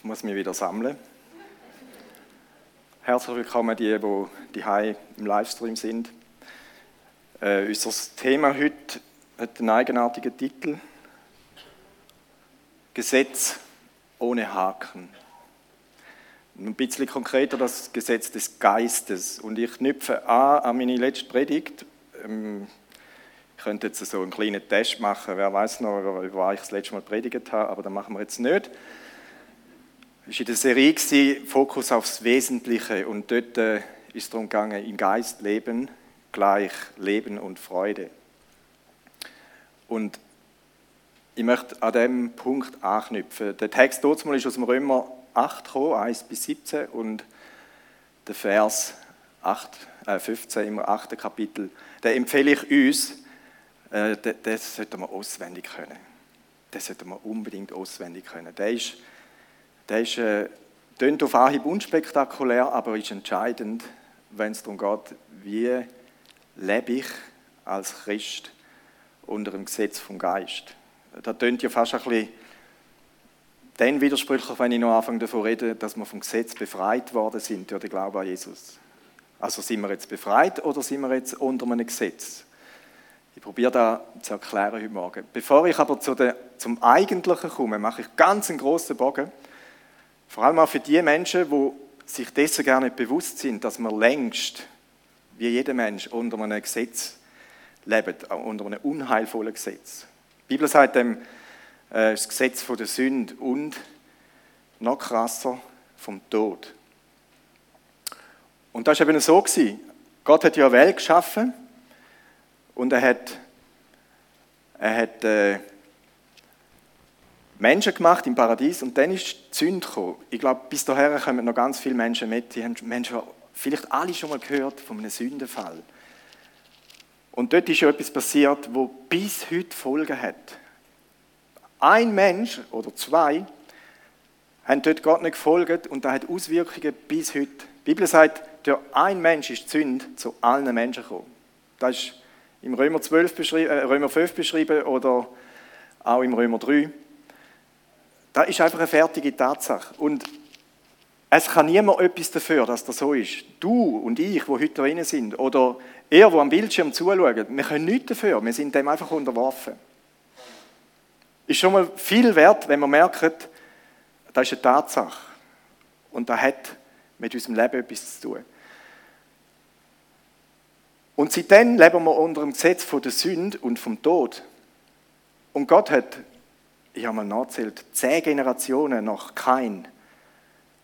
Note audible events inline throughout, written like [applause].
Ich muss mich wieder sammeln. Herzlich willkommen, die, die, die im Livestream sind. Äh, unser Thema heute hat einen eigenartigen Titel: Gesetz ohne Haken. Ein bisschen konkreter das Gesetz des Geistes. Und ich knüpfe an an meine letzte Predigt. Ähm, ich könnte jetzt so einen kleinen Test machen. Wer weiß noch, über was ich das letzte Mal predigt habe, aber das machen wir jetzt nicht. Es war in der Serie Fokus aufs Wesentliche und dort äh, ist es darum gegangen, im Geist leben gleich Leben und Freude. Und ich möchte an diesem Punkt anknüpfen. Der Text dort ist aus dem Römer 8 gekommen, 1 bis 17 und der Vers 8, äh 15 im 8. Kapitel, den empfehle ich uns, äh, das sollten wir auswendig können. Das sollten wir unbedingt auswendig können. Der ist, der ist äh, klingt auf Anhieb unspektakulär, aber ist entscheidend, wenn es darum geht, wie lebe ich als Christ unter dem Gesetz vom Geist. Da tönt ja fast ein bisschen dann widersprüchlich, wenn ich noch anfange davon rede, dass wir vom Gesetz befreit worden sind durch den Glauben an Jesus. Also sind wir jetzt befreit oder sind wir jetzt unter einem Gesetz? Ich probiere das zu erklären heute Morgen. Bevor ich aber zu der, zum Eigentlichen komme, mache ich ganz einen grossen Bogen. Vor allem auch für die Menschen, die sich dessen gar nicht bewusst sind, dass man längst, wie jeder Mensch, unter einem Gesetz lebt, unter einem unheilvollen Gesetz. Die Bibel sagt dem, äh, das Gesetz von der Sünde und noch krasser vom Tod. Und das war eben so. Gewesen. Gott hat ja eine Welt geschaffen und er hat, er hat äh, Menschen gemacht im Paradies und dann ist die Sünde gekommen. Ich glaube, bis dahin kommen noch ganz viele Menschen mit. Die haben Menschen vielleicht alle schon mal gehört von einem Sündenfall. Und dort ist ja etwas passiert, wo bis heute Folgen hat. Ein Mensch oder zwei haben dort Gott nicht gefolgt und das hat Auswirkungen bis heute. Die Bibel sagt, durch ein Mensch ist die Sünde zu allen Menschen gekommen. Das ist im Römer, 12 beschrieben, äh, Römer 5 beschrieben oder auch im Römer 3. Das ist einfach eine fertige Tatsache. Und es kann niemand etwas dafür, dass das so ist. Du und ich, wo heute drin sind, oder er, wo am Bildschirm zuschaut, wir können nichts dafür. Wir sind dem einfach unterworfen. Ist schon mal viel wert, wenn man merkt, das ist eine Tatsache. Und das hat mit unserem Leben etwas zu tun. Und seitdem leben wir unter dem Gesetz von der Sünde und vom Tod. Und Gott hat, ich habe mal nachgezählt, zehn Generationen nach Kain,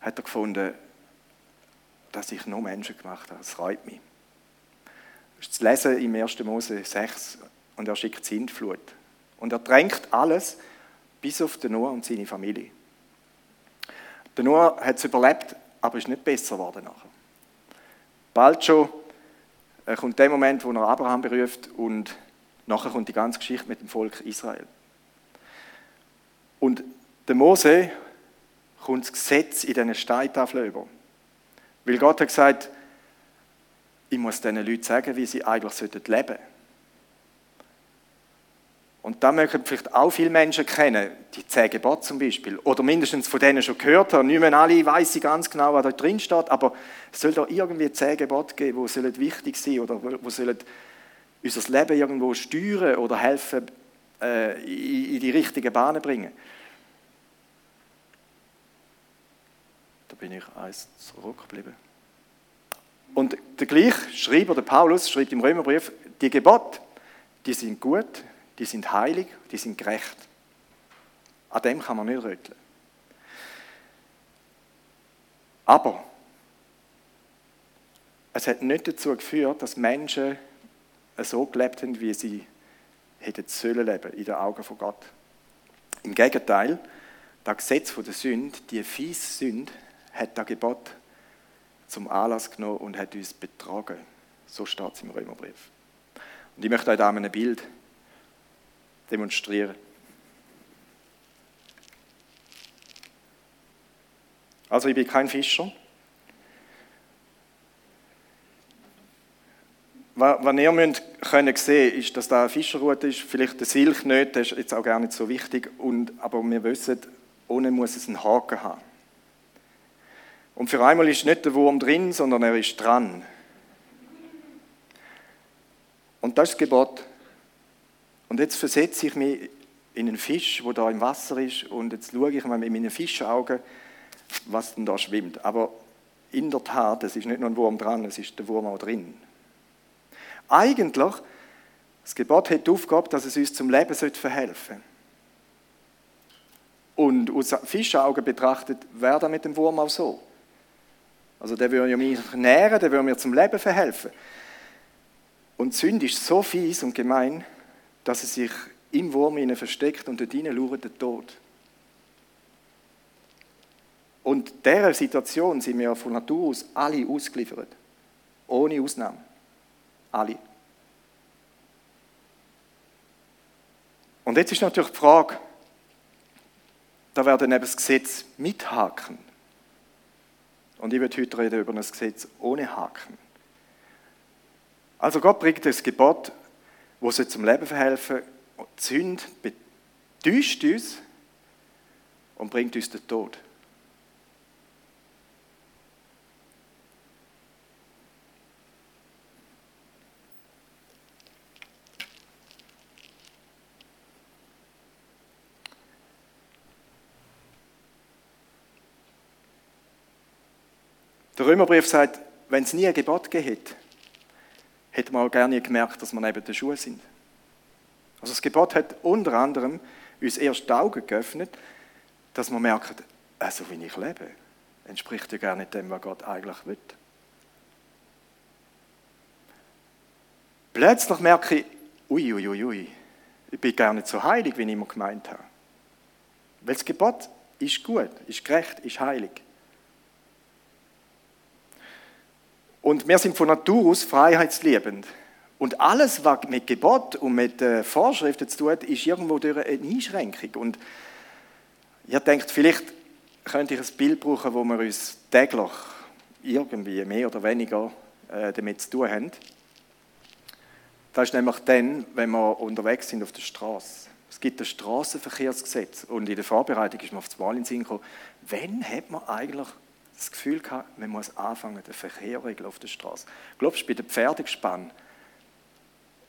hat er gefunden, dass ich noch Menschen gemacht habe. Das freut mich. Das ist zu lesen im 1. Mose 6 und er schickt Sintflut. Und er drängt alles, bis auf den Noah und seine Familie. Der Noah hat es überlebt, aber ist nicht besser geworden nachher. Bald schon äh, kommt der Moment, wo er Abraham beruft und nachher kommt die ganze Geschichte mit dem Volk Israel. Und der Mose kommt das Gesetz in diesen Steintafeln über. Weil Gott hat gesagt, ich muss diesen Leuten sagen, wie sie eigentlich leben sollten. Und da mögen vielleicht auch viele Menschen kennen, die zehn Gebote zum Beispiel, oder mindestens von denen schon gehört haben. Nicht mehr alle wissen ganz genau, was da drin steht, aber es soll da irgendwie zehn Gebote geben, die wichtig sein oder die sollen unser Leben irgendwo steuern oder helfen, in die richtigen Bahnen bringen. Da bin ich eins zurückgeblieben. Und der gleiche Schreiber, der Paulus, schreibt im Römerbrief, die Gebote, die sind gut, die sind heilig, die sind gerecht. An dem kann man nicht rütteln. Aber es hat nicht dazu geführt, dass Menschen so gelebt haben, wie sie hätten sollen leben in den Augen von Gott. Im Gegenteil, das Gesetz der Sünde, die fiese Sünde, hat das Gebot zum Anlass genommen und hat uns betrogen. So steht es im Römerbrief. Und ich möchte euch da ein Bild demonstrieren. Also ich bin kein Fischer. Was ihr müsst können sehen ist, dass da eine Fischerroute ist, vielleicht der Silch nicht, das ist jetzt auch gar nicht so wichtig, und, aber wir wissen, ohne muss es einen Haken haben. Und für einmal ist nicht der Wurm drin, sondern er ist dran. Und das ist das Gebot. Und jetzt versetze ich mich in einen Fisch, wo da im Wasser ist, und jetzt schaue ich mal mit meinen Fischaugen, was denn da schwimmt. Aber in der Tat, es ist nicht nur ein Wurm dran, es ist der Wurm auch drin. Eigentlich, das Gebot hat die Aufgabe, dass es uns zum Leben verhelfen sollte. Und aus Fischaugen betrachtet wäre das mit dem Wurm auch so. Also der würde ja mich nähren, der würde mir zum Leben verhelfen. Und Sünde ist so fies und gemein, dass es sich im Wurm versteckt und dort hinein lauert der Tod. Und dieser Situation sind wir von Natur aus alle ausgeliefert. Ohne Ausnahme. Alle. Und jetzt ist natürlich die Frage, da werden eben das Gesetz mithaken. Und ich werde heute reden über ein Gesetz ohne Haken. Also Gott bringt das Gebot, wo sie zum Leben verhelfen. Die Sünde betäuscht uns und bringt uns den Tod. Der Römerbrief sagt, wenn es nie ein Gebot gegeben hätte, hätte man auch gerne gemerkt, dass wir neben der Schuhe sind. Also das Gebot hat unter anderem uns erst die Augen geöffnet, dass wir merken, also wie ich lebe, entspricht ja gar nicht dem, was Gott eigentlich will. Plötzlich merke ich, ui, ui, ui, ui, ich bin gar nicht so heilig, wie ich immer gemeint habe. Weil das Gebot ist gut, ist gerecht, ist heilig. Und wir sind von Natur aus freiheitsliebend. Und alles, was mit Gebot und mit äh, Vorschriften zu tun hat, ist irgendwo durch eine Einschränkung. Und ihr denkt, vielleicht könnte ich ein Bild brauchen, wo wir uns täglich irgendwie mehr oder weniger äh, damit zu tun haben. Das ist nämlich dann, wenn wir unterwegs sind auf der Straße. Es gibt das Straßenverkehrsgesetz und in der Vorbereitung ist mir auf das Mal in den Sinn gekommen, wann hat man eigentlich das Gefühl gehabt, man muss anfangen, den Verkehr auf der Straße. Glaubst du, bei den Pferdegespannen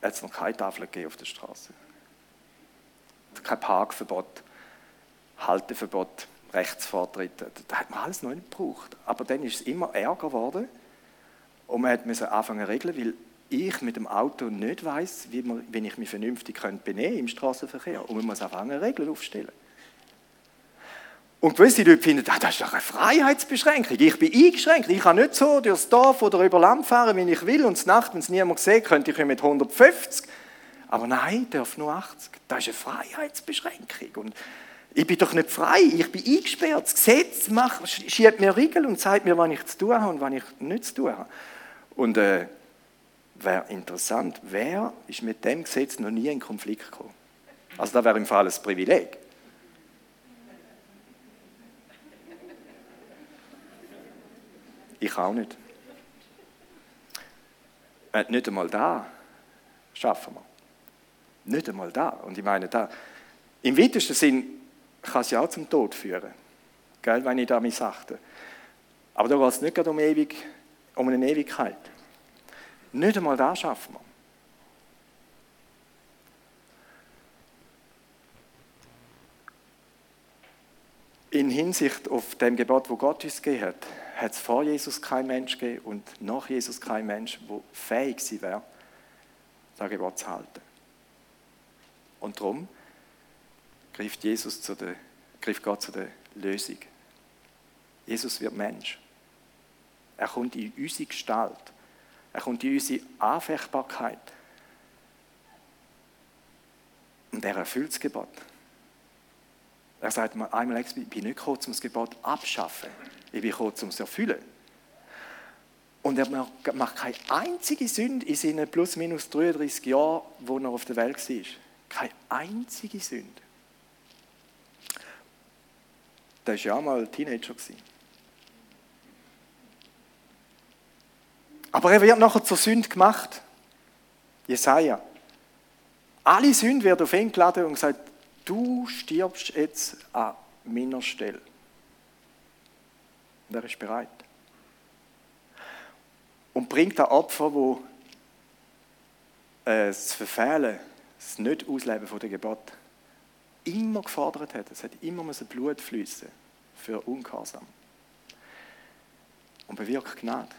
hat es noch keine Tafel gegeben auf der Straße? Kein Parkverbot, Halteverbot, Rechtsvortritt, das hat man alles noch nicht gebraucht. Aber dann ist es immer ärger geworden und man musste anfangen zu regeln, weil ich mit dem Auto nicht weiß, wie, man, ich mich vernünftig benehmen im Straßenverkehr. Und man muss anfangen, Regeln aufstellen. Und gewisse Leute finden, ah, das ist doch eine Freiheitsbeschränkung. Ich bin eingeschränkt. Ich kann nicht so durchs Dorf oder über Land fahren, wie ich will. Und Nacht, wenn es niemand sieht, könnte ich mit 150. Aber nein, ich darf nur 80. Das ist eine Freiheitsbeschränkung. Und ich bin doch nicht frei. Ich bin eingesperrt. Das Gesetz macht, schiebt mir Riegel und sagt mir, was ich zu tun habe und was ich nicht zu tun habe. Und äh, wäre interessant, wer ist mit dem Gesetz noch nie in Konflikt gekommen? Also da wäre im Fall ein Privileg. Ich auch nicht. Äh, nicht einmal da schaffen wir. Nicht einmal da. Und ich meine, da, im weitesten Sinn kann es ja auch zum Tod führen, gell, wenn ich da missachte. Aber da geht es nicht gerade um, ewig, um eine Ewigkeit. Nicht einmal da schaffen wir. In Hinsicht auf dem Gebot, wo Gott uns gegeben hat, hat es vor Jesus kein Mensch gegeben und nach Jesus kein Mensch, der fähig sein wäre, das Gebot zu halten. Und darum griff, Jesus zu der, griff Gott zu der Lösung. Jesus wird Mensch. Er kommt in unsere Gestalt. Er kommt in unsere Anfechtbarkeit. Und er erfüllt das Gebot. Er sagt mir einmal, ich bin nicht gekommen, um das Gebot abzuschaffen. Ich bin gekommen, um es erfüllen. Und er macht keine einzige Sünde in seinen plus minus 33 Jahren, wo er auf der Welt war. Keine einzige Sünde. Der war ja auch mal Teenager. Aber er wird nachher zur Sünde gemacht. Jesaja. Alle Sünden werden auf ihn geladen und gesagt, du stirbst jetzt an meiner Stelle. Und er ist bereit. Und bringt das Opfer, wo äh, das Verfehlen, das Nicht-Ausleben der Gebot immer gefordert hat. Es hat immer Blut fließen für Ungehorsam. Und bewirkt Gnade.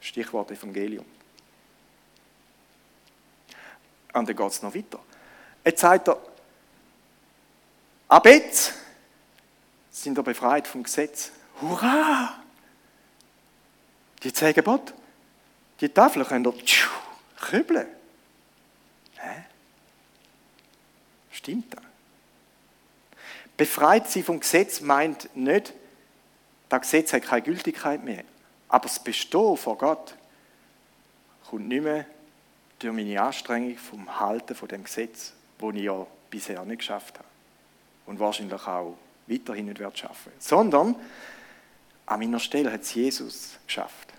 Stichwort Evangelium. Und dann geht es noch weiter. Jetzt sagt er, ab jetzt sind wir befreit vom Gesetz. Hurra! Die zehn Gebote, die Tafel könnt ihr kübeln. Hä? Stimmt das? Befreit sie vom Gesetz meint nicht, das Gesetz hat keine Gültigkeit mehr. Aber das Bestehen vor Gott kommt nicht mehr durch meine Anstrengung vom Halten von dem Gesetz, das ich ja bisher nicht geschafft habe. Und wahrscheinlich auch weiterhin nicht werde schaffen. Sondern an meiner Stelle hat es Jesus geschafft.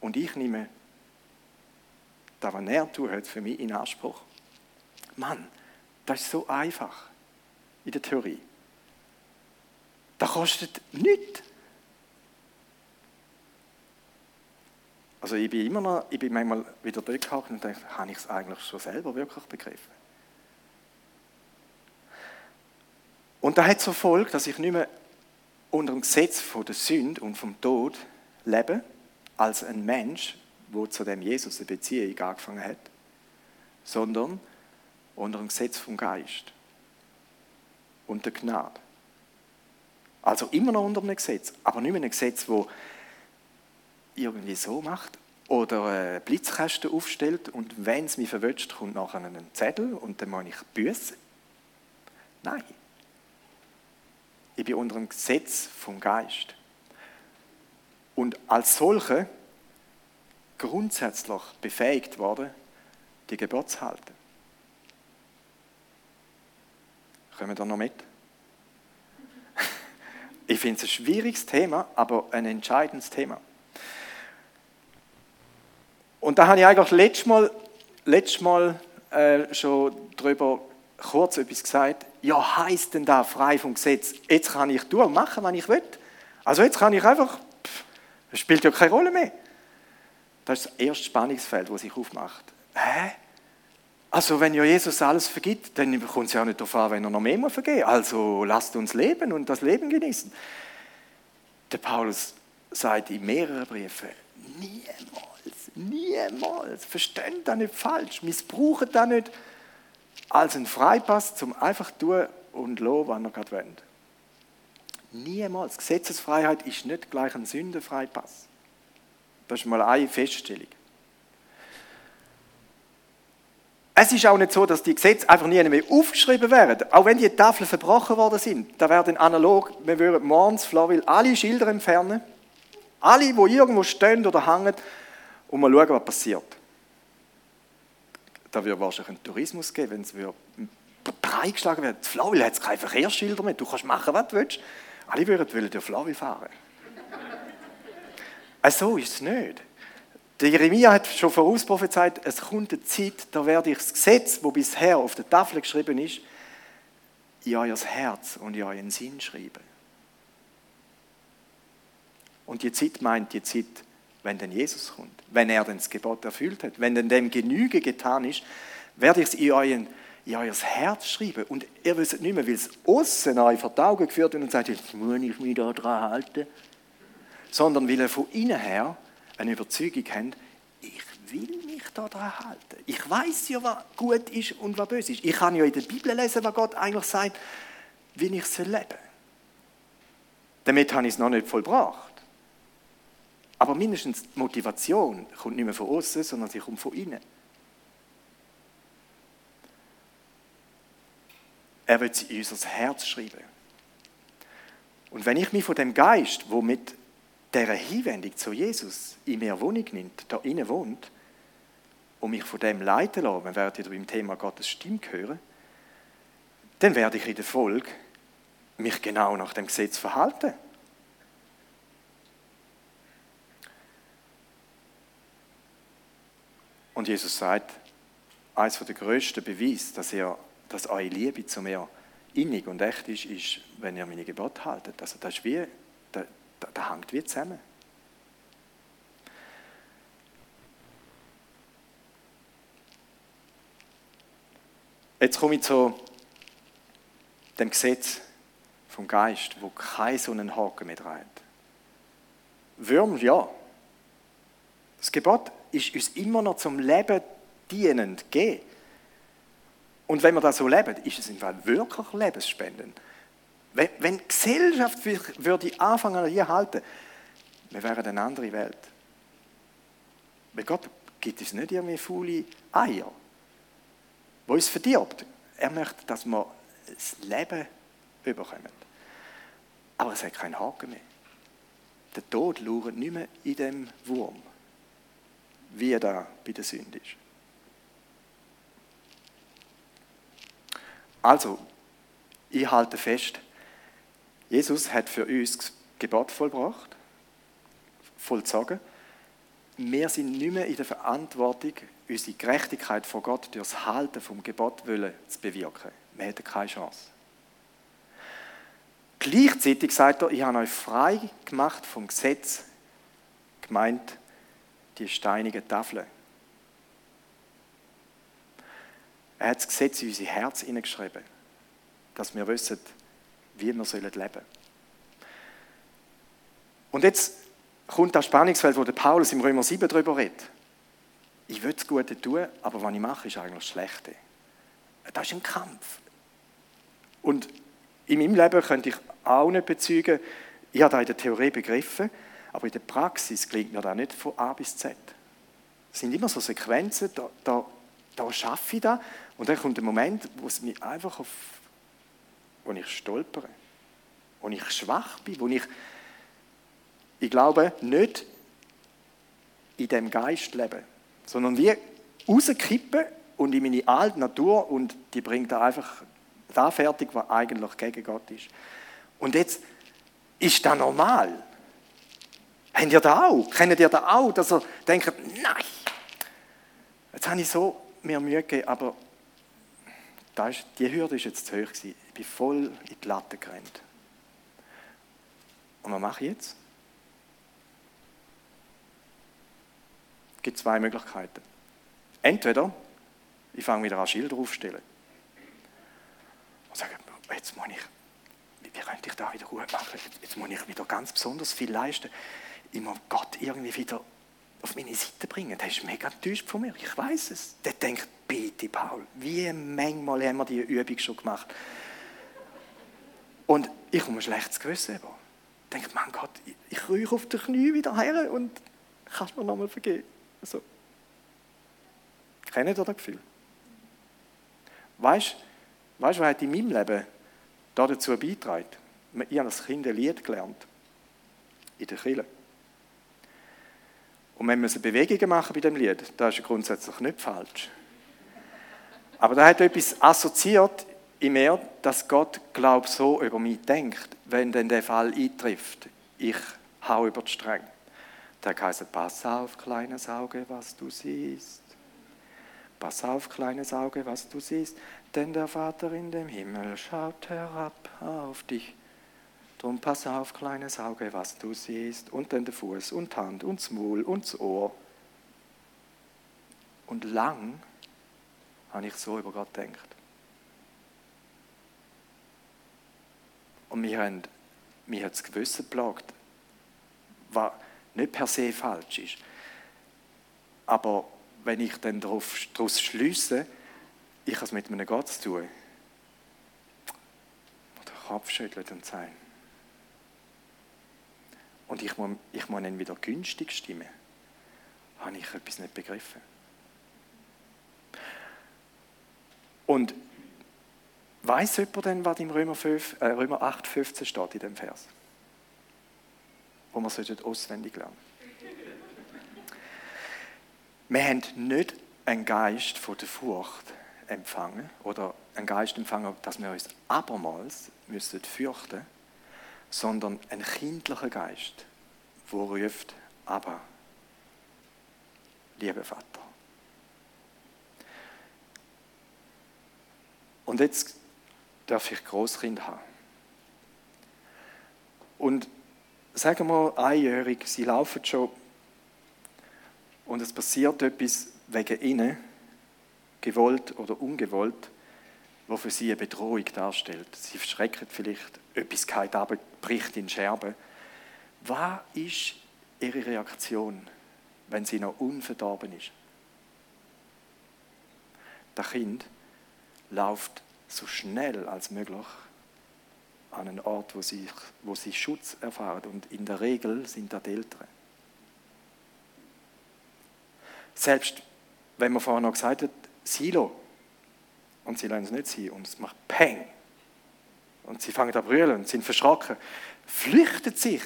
Und ich nehme das, was er tut, für mich in Anspruch. Mann, das ist so einfach in der Theorie. Das kostet nichts. Also ich bin immer noch, ich bin manchmal wieder dort und denke, habe ich es eigentlich schon selber wirklich begriffen? Und da hat zur Folge, dass ich nicht mehr unter dem Gesetz von der Sünde und vom Tod lebe, als ein Mensch, wo zu dem Jesus eine Beziehung angefangen hat, sondern unter dem Gesetz vom Geist und der Gnade. Also immer noch unter einem Gesetz, aber nicht mehr ein Gesetz, wo irgendwie so macht oder Blitzkästen aufstellt und wenn es mich verwünscht, kommt nachher ein Zettel und dann muss ich büßen. Nein. Ich bin unter dem Gesetz vom Geist. Und als solche grundsätzlich befähigt worden, die Gebote zu halten. Kommen wir da noch mit? [laughs] Ich finde es ein schwieriges Thema, aber ein entscheidendes Thema. Und da habe ich eigentlich letztes Mal, letztes Mal äh, schon darüber kurz etwas gesagt. Ja, heißt denn da frei vom Gesetz? Jetzt kann ich tun, machen, was ich will. Also jetzt kann ich einfach, es spielt ja keine Rolle mehr. Das ist das erste Spannungsfeld, das sich aufmacht. Hä? Also wenn ja Jesus alles vergibt, dann kommt es ja nicht darauf an, wenn er noch mehr vergeben. Also lasst uns leben und das Leben genießen. Der Paulus sagt in mehreren Briefen, niemals, niemals, versteht das nicht falsch, missbraucht das nicht als ein Freipass zum einfach tun und lassen, was er gerade will. Niemals. Gesetzesfreiheit ist nicht gleich ein Sündenfreipass. Das ist mal eine Feststellung. Es ist auch nicht so, dass die Gesetze einfach nie mehr aufgeschrieben werden. Auch wenn die Tafeln verbrochen worden sind, da werden analog, wir würden morgens Flawil alle Schilder entfernen, alle, die irgendwo stehen oder hängen, und mal schauen, was passiert. Da würde wahrscheinlich einen Tourismus geben, wenn es breitgeschlagen wird. Flawil hat keine Verkehrsschilder mehr, du kannst machen, was du willst. Alle würden durch Flawil fahren. so ist es nicht. Der Jeremia hat schon vorausprophezeit, es kommt eine Zeit, da werde ich das Gesetz, das bisher auf der Tafel geschrieben ist, in euer Herz und in euren Sinn schreiben. Und die Zeit meint die Zeit, wenn denn Jesus kommt, wenn er denn das Gebot erfüllt hat, wenn denn dem Genüge getan ist, werde ich es in, euren, in euer Herz schreiben. Und ihr wisst nicht mehr, weil es außen euch vor die Augen geführt wird und sagt, jetzt muss ich mich da dran halten, sondern weil er von innen her eine Überzeugung haben, ich will mich daran halten. Ich weiß ja, was gut ist und was böse ist. Ich kann ja in der Bibel lesen, was Gott eigentlich sagt, wie ich leben soll Damit habe ich es noch nicht vollbracht. Aber mindestens die Motivation kommt nicht mehr von außen, sondern sie kommt von innen. Er wird sie in unser Herz schreiben. Und wenn ich mich von dem Geist, wo mit dieser Hinwendung zu Jesus in mir Wohnung nimmt, da innen wohnt, und mich von dem leiten lassen, wir werden wieder beim Thema Gottes Stimme hören, dann werde ich in der Folge mich genau nach dem Gesetz verhalten. Und Jesus sagt, eines der größten Beweise, dass, er, dass eure Liebe zu mir innig und echt ist, ist, wenn ihr meine Gebote haltet. Also das ist wie, da, da, da hängt wie zusammen. Jetzt komme ich zu dem Gesetz vom Geist, wo kein so einen Haken mehr hat. Würm, ja. Das Gebot ist uns immer noch zum Leben dienend gegeben. Und wenn wir das so leben, ist es im Fall wirklich lebensspendend. Wenn, wenn die Gesellschaft würde anfangen an hier halten, wir wären eine andere Welt. Weil Gott gibt uns nicht irgendwie faule Eier wo uns verdirbt. Er möchte, dass wir das Leben überkommen. Aber es hat keinen Haken mehr. Der Tod lauert nicht mehr in dem Wurm, wie er da bei der Sünde ist. Also, ich halte fest, Jesus hat für uns das Gebot vollbracht, vollzogen. Wir sind nicht mehr in der Verantwortung, unsere Gerechtigkeit vor Gott durch das Halten vom Gebot wollen zu bewirken. Wir hätten keine Chance. Gleichzeitig sagt er, ich habe euch frei gemacht vom Gesetz, gemeint die steinigen Tafeln. Er hat das Gesetz in unser Herz hineingeschrieben, dass wir wissen, wie wir leben sollen. Und jetzt kommt das Spannungsfeld, wo der Paulus im Römer 7 darüber redet ich will das Gute tun, aber was ich mache, ist eigentlich das Schlechte. Das ist ein Kampf. Und in meinem Leben könnte ich auch nicht bezeugen, ich habe das in der Theorie begriffen, aber in der Praxis klingt mir das nicht von A bis Z. Es sind immer so Sequenzen, da, da, da schaffe ich das und dann kommt ein Moment, wo es mich einfach auf, wo ich stolpere, wo ich schwach bin, wo ich, ich glaube, nicht in dem Geist lebe sondern wie rauskippen und in meine alte Natur und die bringt da einfach da fertig, was eigentlich gegen Gott ist. Und jetzt ist das normal. Habt ihr das auch? Kennt ihr das auch, dass ihr denkt, nein, jetzt habe ich so mir Mühe gegeben, aber die Hürde ist jetzt zu hoch gewesen. Ich bin voll in die Latte gerannt. Und was mache ich jetzt? Es gibt zwei Möglichkeiten. Entweder ich fange wieder an Schilder aufzustellen und sage, jetzt muss ich, wie könnte ich da wieder gut machen? Jetzt muss ich wieder ganz besonders viel leisten. Muss Gott irgendwie wieder auf meine Seite bringen. Der ist mega enttäuscht von mir. Ich weiß es. Der denkt, bitte Paul, wie manchmal haben wir diese Übung schon gemacht. Und ich komme ein schlechtes Gewissen. Ich denke, mein Gott, ich, ich rühre auf die Knie wieder her und kannst mir nochmal vergeben. Also, kennt ihr das Gefühl? Weißt du, was hat in meinem Leben dazu beigetragen? Ich habe als Kind ein Lied gelernt. In der Kirche. Und wenn wir Bewegungen machen bei dem Lied, das ist grundsätzlich nicht falsch. Aber da hat etwas assoziiert in mir, dass Gott, glaube so über mich denkt, wenn denn der Fall eintrifft. Ich hau über die Stränge. Der heißt, pass auf, kleines Auge, was du siehst. Pass auf, kleines Auge, was du siehst, denn der Vater in dem Himmel schaut herab auf dich. Drum pass auf, kleines Auge, was du siehst, und dann der Fuß und Hand und das Maul und das Ohr. Und lang habe ich so über Gott gedacht. Und mir hat das Gewissen geplagt. Was, nicht per se falsch ist. Aber wenn ich dann daraus schließe, ich habe es mit einem Gott zu tun, der Kopf schüttelt und sagt, und ich muss, ich muss ihn wieder günstig stimmen, habe ich etwas nicht begriffen. Und weiß jemand denn, was im Römer, 5, äh, Römer 8, 15 steht in dem Vers? wo wir auswendig lernen Wir haben nicht einen Geist von der Furcht empfangen oder einen Geist empfangen, dass wir uns abermals müssen fürchten sondern einen kindlichen Geist, der ruft, aber, lieber Vater. Und jetzt darf ich Großkind haben. Und sagen wir einjährig, sie laufen schon und es passiert etwas wegen ihnen, gewollt oder ungewollt, was für sie eine Bedrohung darstellt. Sie verschrecken vielleicht, etwas geht ab, bricht in Scherben. Was ist ihre Reaktion, wenn sie noch unverdorben ist? Das Kind läuft so schnell als möglich an einen Ort, wo sie, wo sie Schutz erfahren. Und in der Regel sind das die Eltern. Selbst wenn man vorher noch gesagt hat, Silo, und sie lassen es nicht sein, und es macht Peng, und sie fangen an brüllen und sind verschrocken, flüchtet sich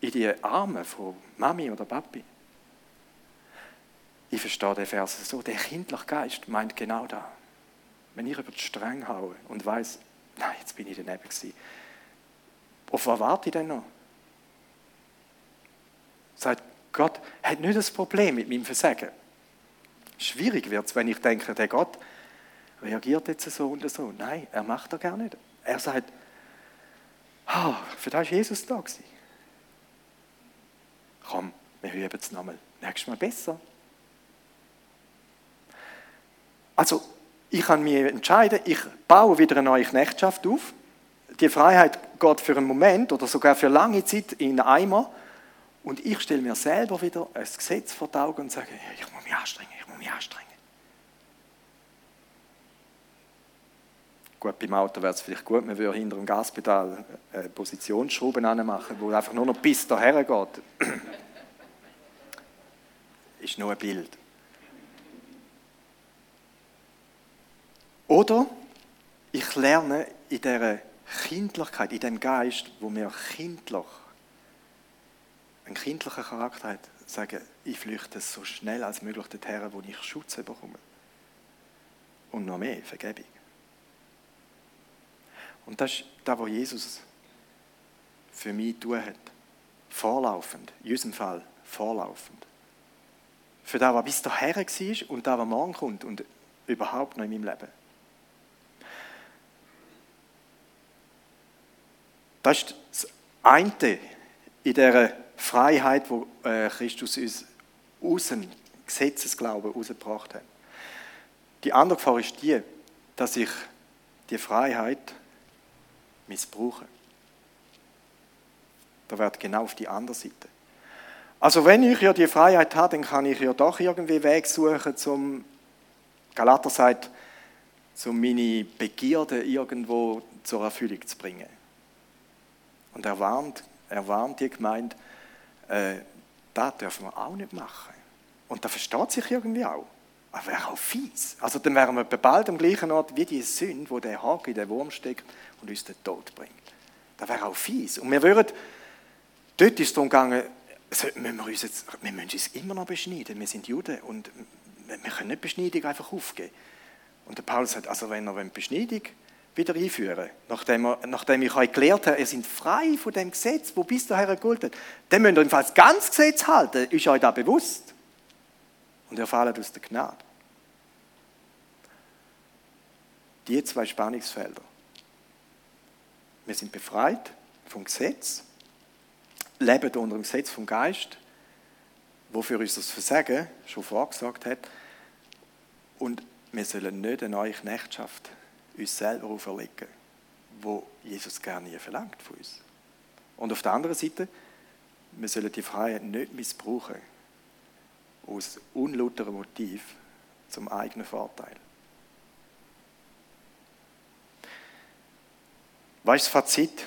in die Arme von Mami oder Papi. Ich verstehe den Vers so, der kindliche Geist meint genau da. Wenn ich über die Stränge haue und weiß, nein, jetzt bin ich daneben gewesen. Auf was warte ich denn noch? Sagt Gott, hat nicht das Problem mit meinem Versagen. Schwierig wird es, wenn ich denke, der Gott reagiert jetzt so und so. Nein, er macht das gar nicht. Er sagt, ah, für das war Jesus da. Gewesen. Komm, wir üben es nochmal. Nächstes Mal besser. Also, ich kann mich entscheiden, ich baue wieder eine neue Knechtschaft auf. Die Freiheit geht für einen Moment oder sogar für lange Zeit in einen Eimer. Und ich stelle mir selber wieder ein Gesetz vor die Augen und sage, ich muss mich anstrengen, ich muss mich anstrengen. Gut, beim Auto wäre es vielleicht gut, man würde hinter dem Gaspedal eine Positionsschrauben anmachen, wo einfach nur noch bis daher geht. [clears throat] Ist nur ein Bild. Oder ich lerne in dieser Kindlichkeit, in dem Geist, wo mir kindlich, einen kindlichen Charakter hat, sagen, ich flüchte so schnell als möglich dorthin, wo ich Schutz bekomme. Und noch mehr, Vergebung. Und das ist das, was Jesus für mich tun hat. Vorlaufend, in unserem Fall vorlaufend. Für das, was bis dahin war und das, was morgen kommt und überhaupt noch in meinem Leben. Das ist das eine in dieser Freiheit, wo äh, Christus uns aus dem Gesetzesglauben herausgebracht hat. Die andere Gefahr ist die, dass ich die Freiheit missbrauche. Da wird genau auf die andere Seite. Also wenn ich ja die Freiheit habe, dann kann ich ja doch irgendwie Weg suchen zum, Galater sagt, um meine Begierde irgendwo zur Erfüllung zu bringen. Und er warnt, er warnt die Gemeinde, äh, das dürfen wir auch nicht machen. Und da versteht sich irgendwie auch. Aber wäre auch fies. Also dann wären wir bald am gleichen Ort wie die Sünde, wo der Hake in den Wurm steckt und uns den Tod bringt. Das wäre auch fies. Und wir würden, dort ist es darum gegangen, also müssen wir, uns jetzt, wir müssen uns immer noch beschneiden. Wir sind Juden und wir können nicht Beschneidung einfach aufgeben. Und der Paulus sagt, also wenn er Beschneidung wieder einführen. Nachdem, er, nachdem ich euch gelehrt habe, ihr seid frei von dem Gesetz, wo bis dahin gilt. Dann müsst ihr jedenfalls ganz Gesetz halten. Ist euch da bewusst? Und ihr fallt aus der Gnade. Die zwei Spannungsfelder. Wir sind befreit vom Gesetz, leben unter dem Gesetz vom Geist, wofür uns das Versagen schon vorgesagt hat. Und wir sollen nicht eine neue Knechtschaft uns selber auferlegen, wo Jesus gerne nie verlangt von uns. Und auf der anderen Seite, wir sollen die Freiheit nicht missbrauchen aus unlauterem Motiv zum eigenen Vorteil. Was ist das Fazit?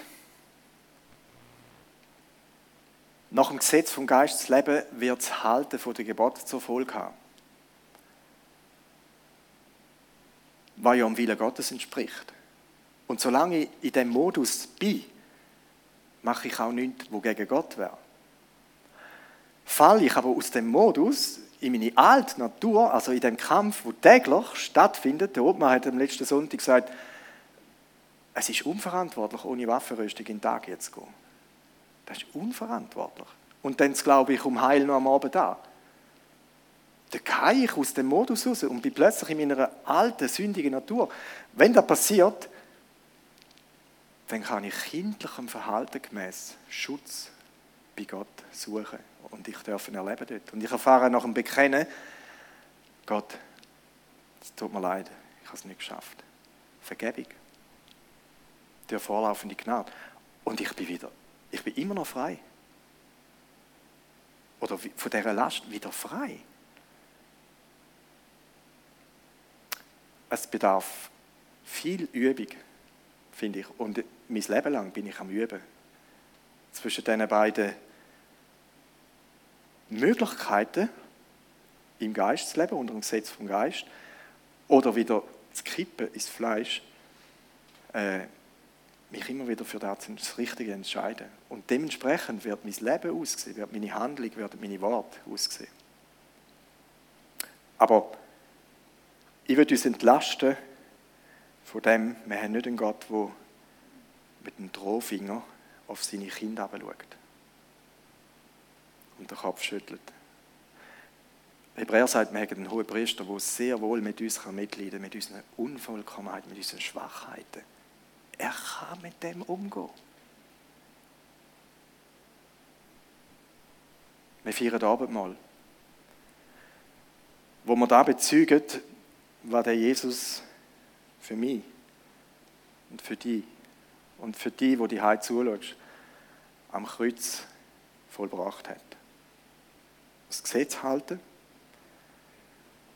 Nach dem Gesetz vom Geist zu leben, wird das Halten der Gebote zur Folge haben. was ja am Willen Gottes entspricht. Und solange ich in dem Modus bin, mache ich auch nichts, wo gegen Gott wäre. Falle ich aber aus dem Modus in meine alte Natur, also in dem Kampf, wo täglich stattfindet, der Obmann hat am letzten Sonntag gesagt, es ist unverantwortlich, ohne Waffenrüstung in den Tag jetzt zu gehen. Das ist unverantwortlich. Und dann glaube ich um Heil noch am Abend da. dann gehe ich aus dem Modus raus und bin plötzlich in meiner alten, sündigen Natur. Wenn das passiert, dann kann ich kindlichem Verhalten gemäß Schutz bei Gott suchen. Und ich darf ihn erleben dort. Und ich erfahre nach dem Bekennen, Gott, es tut mir leid, ich habe es nicht geschafft. Vergebung. Der vorlaufende Gnade. Und ich bin wieder, ich bin immer noch frei. Oder von dieser Last wieder frei. Es bedarf viel Übung, finde ich. Und mein Leben lang bin ich am Üben. Zwischen diesen beiden Möglichkeiten, im Geist zu leben, unter dem Gesetz vom Geist, oder wieder zu kippen ins Fleisch, äh, mich immer wieder für das, das Richtige entscheiden. Und dementsprechend wird mein Leben aussehen, wird meine Handlung, werden meine Worte aussehen. Aber ich würde uns entlasten von dem, wir haben nicht einen Gott, der mit dem Drohfinger auf seine Kinder schaut und den Kopf schüttelt. Hebräer sagt, wir haben einen hohen Priester, der sehr wohl mit uns mitleiden kann, mit unseren Unvollkommenheiten, mit unseren Schwachheiten. Er kann mit dem umgehen. Wir feiern Abendmahl. Wo wir da bezeugen, was der Jesus für mich und für die und für die, wo die Heid zuschaust, am Kreuz vollbracht hat. Das Gesetz halten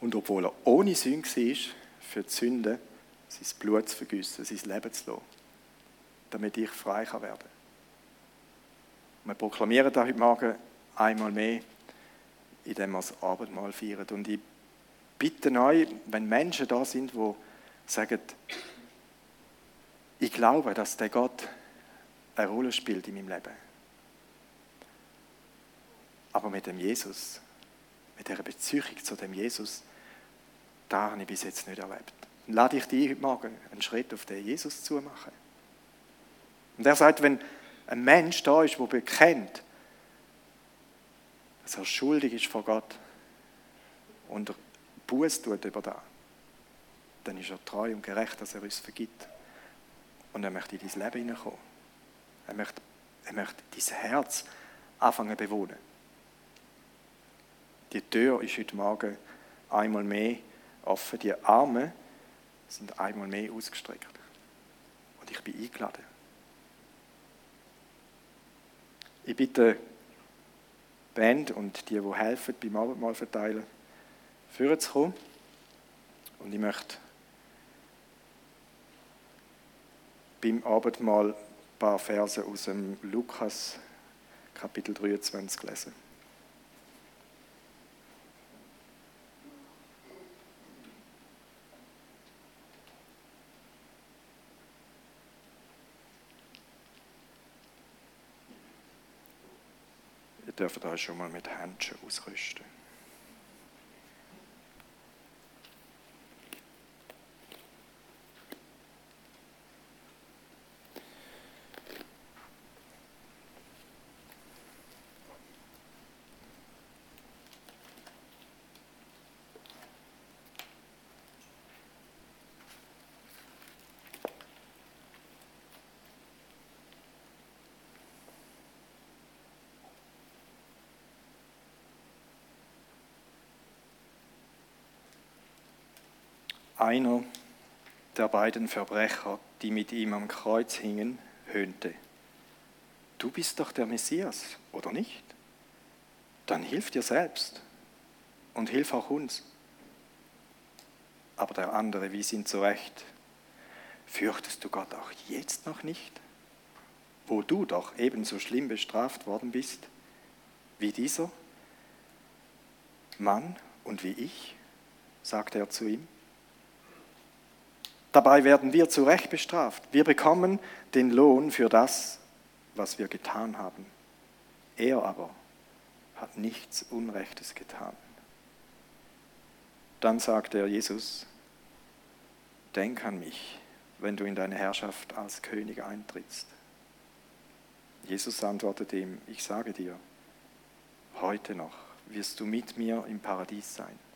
und obwohl er ohne Sünde war, für die Sünde sein Blut zu vergüssen, sein Leben zu lassen, damit ich frei werden kann. Wir proklamieren das heute Morgen einmal mehr, indem wir das Abendmahl feiern. Und ich bitte euch, wenn Menschen da sind, die sagen, ich glaube, dass der Gott eine Rolle spielt in meinem Leben. Aber mit dem Jesus, mit der Beziehung zu dem Jesus, da habe ich bis jetzt nicht erlebt. Dann lade ich dich heute Morgen einen Schritt auf den Jesus zu machen. Und er sagt, wenn ein Mensch da ist, der bekennt, dass er schuldig ist vor Gott und Buß tut über das, dann ist er treu und gerecht, dass er uns vergibt. Und er möchte in dein Leben hineinkommen. Er möchte, er möchte dein Herz anfangen zu bewohnen. Die Tür ist heute Morgen einmal mehr offen. Die Arme sind einmal mehr ausgestreckt. Und ich bin eingeladen. Ich bitte die Band und die, die helfen beim Abendmahl verteilen, kommen. Und ich möchte beim Abendmahl ein paar Verse aus dem Lukas Kapitel 23 lesen. Dürfen euch schon mal mit Händchen ausrüsten. Einer der beiden Verbrecher, die mit ihm am Kreuz hingen, höhnte, du bist doch der Messias, oder nicht? Dann hilf dir selbst und hilf auch uns. Aber der andere wies ihn zurecht, fürchtest du Gott auch jetzt noch nicht, wo du doch ebenso schlimm bestraft worden bist wie dieser Mann und wie ich, sagte er zu ihm. Dabei werden wir zu Recht bestraft. Wir bekommen den Lohn für das, was wir getan haben. Er aber hat nichts Unrechtes getan. Dann sagte er Jesus, denk an mich, wenn du in deine Herrschaft als König eintrittst. Jesus antwortete ihm, ich sage dir, heute noch wirst du mit mir im Paradies sein.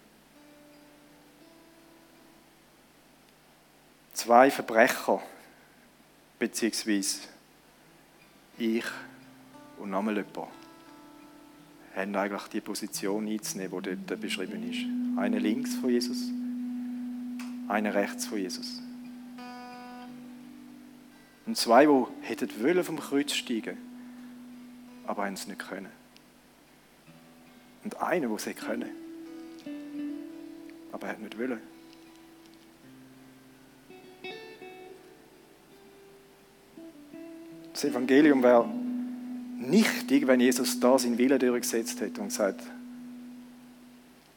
Zwei Verbrecher, beziehungsweise ich und nochmal jemand, haben eigentlich die Position einzunehmen, die dort beschrieben ist. Einer links von Jesus, einer rechts von Jesus. Und zwei, die hätten vom Kreuz steigen aber haben es nicht können. Und einer, der es können aber er hat nicht wollen. Das Evangelium wäre nichtig, wenn Jesus da seinen Willen durchgesetzt hätte und gesagt,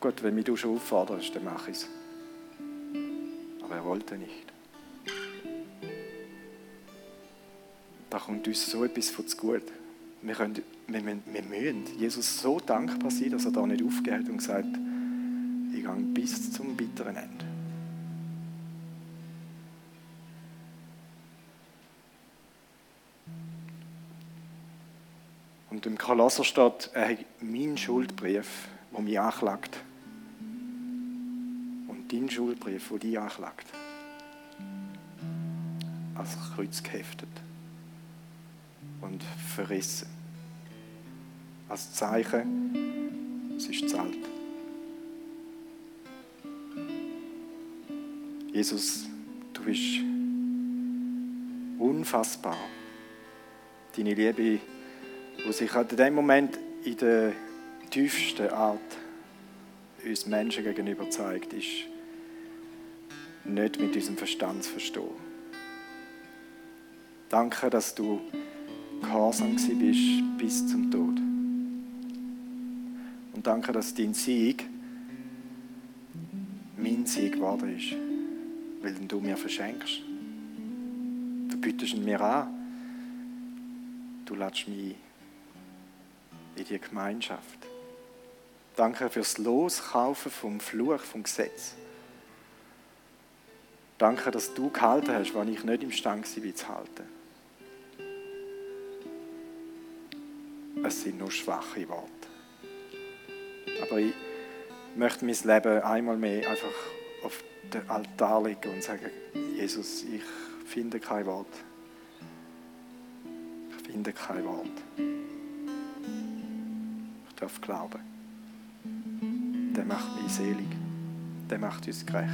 Gott, wenn mich du schon aufforderst, dann mache ich es. Aber er wollte nicht. Da kommt uns so etwas von zu gut. Wir, können, wir, wir müssen Jesus so dankbar sein, dass er da nicht aufgeht und gesagt, ich gehe bis zum bitteren Ende. Und im Kolosser steht, er hat meinen Schuldbrief, der mich anklagt. Und deinen Schuldbrief, der dich anklagt. Als Kreuz geheftet und verrissen. Als Zeichen, es ist zahlt. Jesus, du bist unfassbar. Deine Liebe, die sich in dem Moment in der tiefsten Art uns Menschen gegenüber zeigt, ist nicht mit unserem Verstand zu verstehen. Danke, dass du gehorsam bist bis zum Tod. Und danke, dass dein Sieg mein Sieg geworden ist, weil du mir verschenkst. Du bietest ihn mir an. Du lädst mich in die Gemeinschaft. Danke fürs Loskaufen vom Fluch, vom Gesetz. Danke, dass du gehalten hast, was ich nicht imstande war zu halten. es sind nur schwache Worte. Aber ich möchte mein Leben einmal mehr einfach auf den Altar legen und sagen, Jesus, ich finde kein Wort. Ich finde kein Wort. Darf glauben. Der macht mich selig. Der macht uns gerecht.